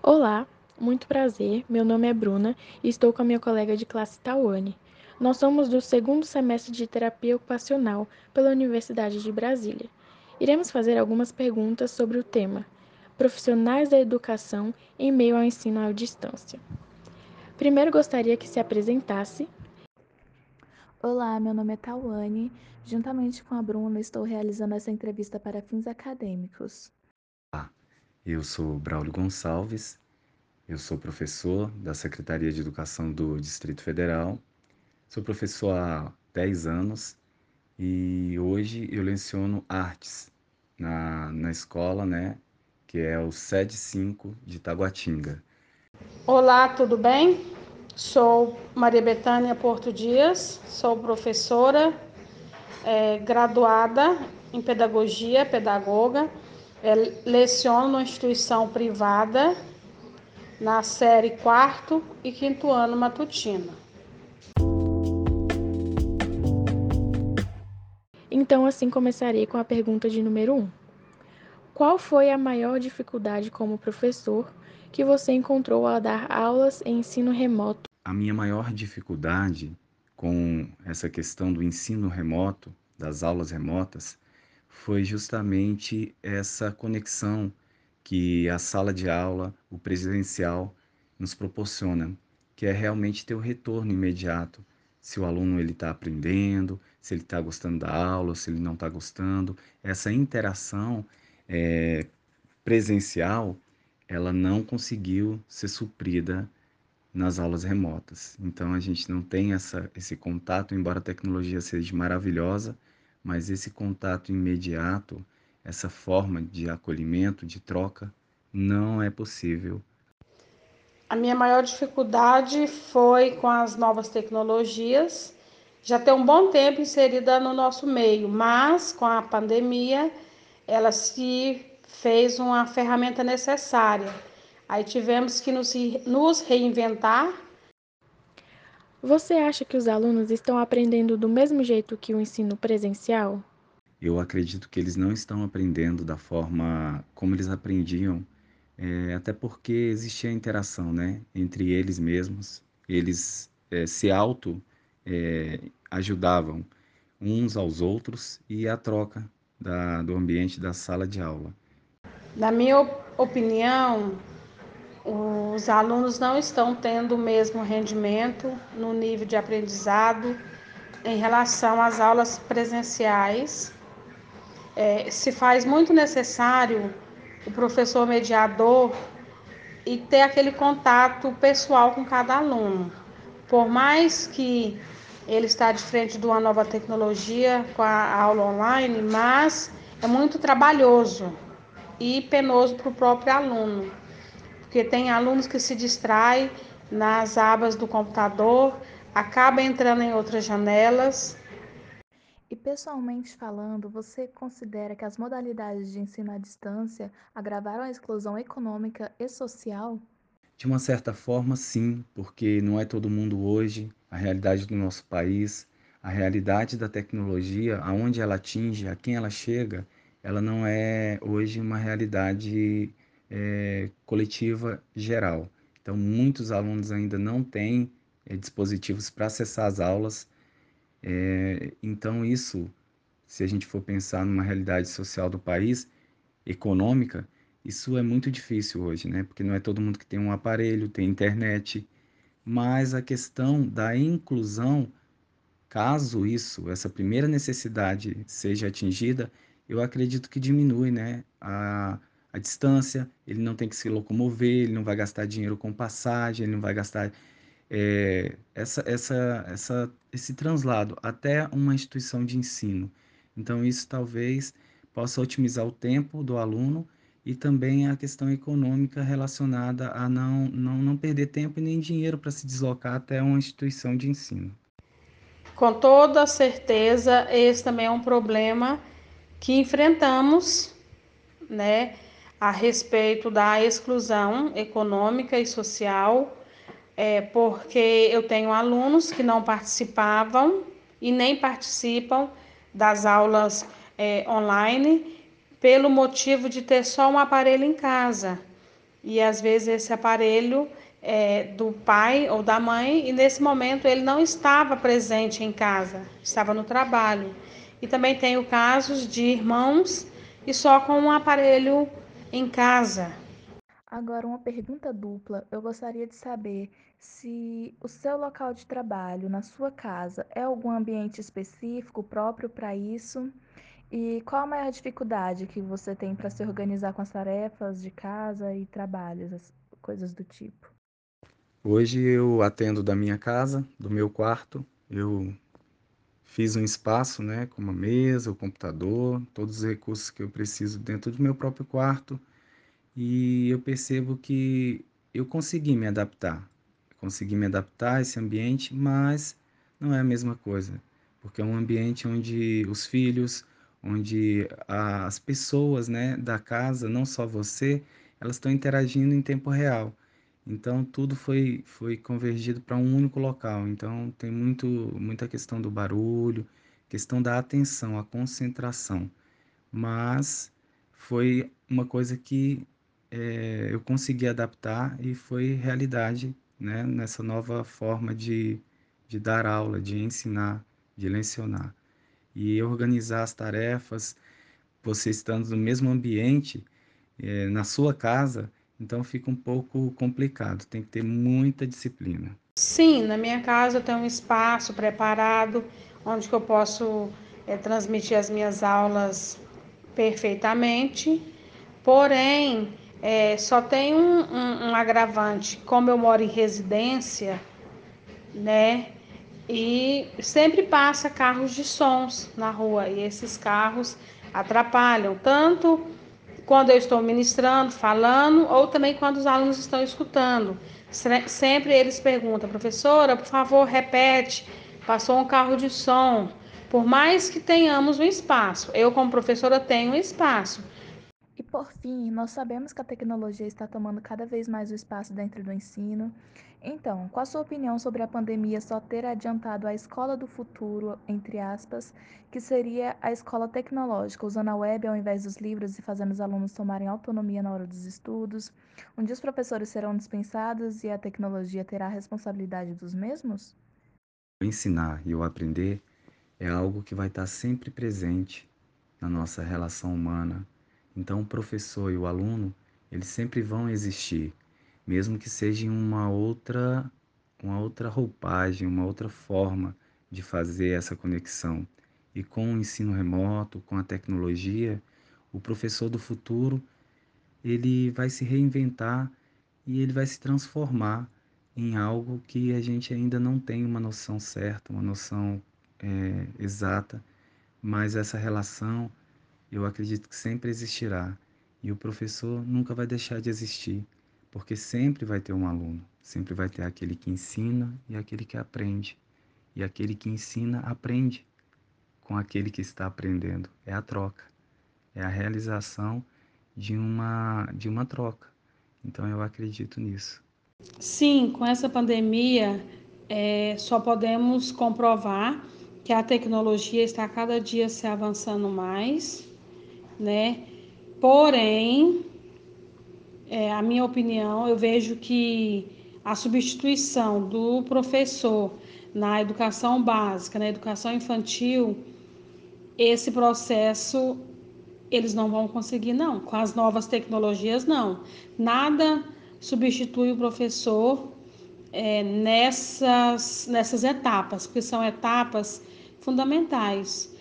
Olá, muito prazer. Meu nome é Bruna e estou com a minha colega de classe Tawane. Nós somos do segundo semestre de terapia ocupacional pela Universidade de Brasília. Iremos fazer algumas perguntas sobre o tema Profissionais da Educação em meio ao ensino à distância. Primeiro gostaria que se apresentasse. Olá, meu nome é Tawane. Juntamente com a Bruna, estou realizando essa entrevista para fins acadêmicos. Eu sou Braulio Gonçalves, eu sou professor da Secretaria de Educação do Distrito Federal, sou professor há 10 anos e hoje eu leciono artes na, na escola, né, que é o SED 5 de Taguatinga. Olá, tudo bem? Sou Maria Betânia Porto Dias, sou professora é, graduada em pedagogia, pedagoga, é, leciono numa instituição privada na série quarto e quinto ano matutino. Então, assim começarei com a pergunta de número 1. Um. Qual foi a maior dificuldade como professor que você encontrou ao dar aulas em ensino remoto? A minha maior dificuldade com essa questão do ensino remoto, das aulas remotas, foi justamente essa conexão que a sala de aula, o presencial, nos proporciona, que é realmente ter o retorno imediato, se o aluno ele está aprendendo, se ele está gostando da aula, se ele não está gostando. Essa interação é, presencial, ela não conseguiu ser suprida nas aulas remotas. Então a gente não tem essa, esse contato, embora a tecnologia seja maravilhosa, mas esse contato imediato, essa forma de acolhimento, de troca, não é possível. A minha maior dificuldade foi com as novas tecnologias. Já tem um bom tempo inserida no nosso meio, mas com a pandemia ela se fez uma ferramenta necessária. Aí tivemos que nos, nos reinventar. Você acha que os alunos estão aprendendo do mesmo jeito que o ensino presencial? Eu acredito que eles não estão aprendendo da forma como eles aprendiam, é, até porque existia a interação né, entre eles mesmos. Eles é, se auto é, ajudavam uns aos outros e a troca da, do ambiente da sala de aula. Na minha opinião, os alunos não estão tendo o mesmo rendimento no nível de aprendizado em relação às aulas presenciais. É, se faz muito necessário o professor mediador e ter aquele contato pessoal com cada aluno. Por mais que ele está de frente de uma nova tecnologia com a aula online, mas é muito trabalhoso e penoso para o próprio aluno porque tem alunos que se distraem nas abas do computador, acaba entrando em outras janelas. E pessoalmente falando, você considera que as modalidades de ensino à distância agravaram a exclusão econômica e social? De uma certa forma, sim, porque não é todo mundo hoje, a realidade do nosso país, a realidade da tecnologia, aonde ela atinge, a quem ela chega, ela não é hoje uma realidade é, coletiva geral. Então, muitos alunos ainda não têm é, dispositivos para acessar as aulas. É, então, isso, se a gente for pensar numa realidade social do país, econômica, isso é muito difícil hoje, né? Porque não é todo mundo que tem um aparelho, tem internet. Mas a questão da inclusão, caso isso, essa primeira necessidade seja atingida, eu acredito que diminui, né? A, distância, ele não tem que se locomover, ele não vai gastar dinheiro com passagem, ele não vai gastar é, essa, essa, essa, esse translado até uma instituição de ensino. Então, isso talvez possa otimizar o tempo do aluno e também a questão econômica relacionada a não, não, não perder tempo e nem dinheiro para se deslocar até uma instituição de ensino. Com toda certeza, esse também é um problema que enfrentamos, né? A respeito da exclusão econômica e social, é, porque eu tenho alunos que não participavam e nem participam das aulas é, online pelo motivo de ter só um aparelho em casa. e às vezes esse aparelho é do pai ou da mãe e nesse momento ele não estava presente em casa, estava no trabalho. E também tenho casos de irmãos e só com um aparelho em casa. Agora, uma pergunta dupla. Eu gostaria de saber se o seu local de trabalho, na sua casa, é algum ambiente específico próprio para isso? E qual a maior dificuldade que você tem para se organizar com as tarefas de casa e trabalhos, as coisas do tipo? Hoje eu atendo da minha casa, do meu quarto. Eu fiz um espaço, né, com uma mesa, o computador, todos os recursos que eu preciso dentro do meu próprio quarto. E eu percebo que eu consegui me adaptar. Consegui me adaptar a esse ambiente, mas não é a mesma coisa, porque é um ambiente onde os filhos, onde as pessoas, né, da casa, não só você, elas estão interagindo em tempo real. Então tudo foi foi convergido para um único local. Então tem muito muita questão do barulho, questão da atenção, a concentração. Mas foi uma coisa que é, eu consegui adaptar e foi realidade, né, nessa nova forma de, de dar aula, de ensinar, de lecionar. E organizar as tarefas, você estando no mesmo ambiente, é, na sua casa, então fica um pouco complicado, tem que ter muita disciplina. Sim, na minha casa eu tenho um espaço preparado onde eu posso é, transmitir as minhas aulas perfeitamente, porém é, só tem um, um, um agravante, como eu moro em residência, né? E sempre passa carros de sons na rua e esses carros atrapalham tanto quando eu estou ministrando, falando, ou também quando os alunos estão escutando. Sempre eles perguntam, professora, por favor, repete, passou um carro de som. Por mais que tenhamos um espaço, eu como professora tenho um espaço, por fim, nós sabemos que a tecnologia está tomando cada vez mais o espaço dentro do ensino. Então, qual a sua opinião sobre a pandemia só ter adiantado a escola do futuro, entre aspas, que seria a escola tecnológica, usando a web ao invés dos livros e fazendo os alunos tomarem autonomia na hora dos estudos, onde os professores serão dispensados e a tecnologia terá a responsabilidade dos mesmos? O ensinar e o aprender é algo que vai estar sempre presente na nossa relação humana então, o professor e o aluno, eles sempre vão existir, mesmo que seja em uma outra, uma outra roupagem, uma outra forma de fazer essa conexão. E com o ensino remoto, com a tecnologia, o professor do futuro, ele vai se reinventar e ele vai se transformar em algo que a gente ainda não tem uma noção certa, uma noção é, exata, mas essa relação eu acredito que sempre existirá e o professor nunca vai deixar de existir, porque sempre vai ter um aluno, sempre vai ter aquele que ensina e aquele que aprende. E aquele que ensina aprende com aquele que está aprendendo. É a troca, é a realização de uma de uma troca. Então eu acredito nisso. Sim, com essa pandemia é, só podemos comprovar que a tecnologia está cada dia se avançando mais né? Porém, é, a minha opinião, eu vejo que a substituição do professor na educação básica, na educação infantil, esse processo eles não vão conseguir, não. Com as novas tecnologias, não. Nada substitui o professor é, nessas, nessas etapas, porque são etapas fundamentais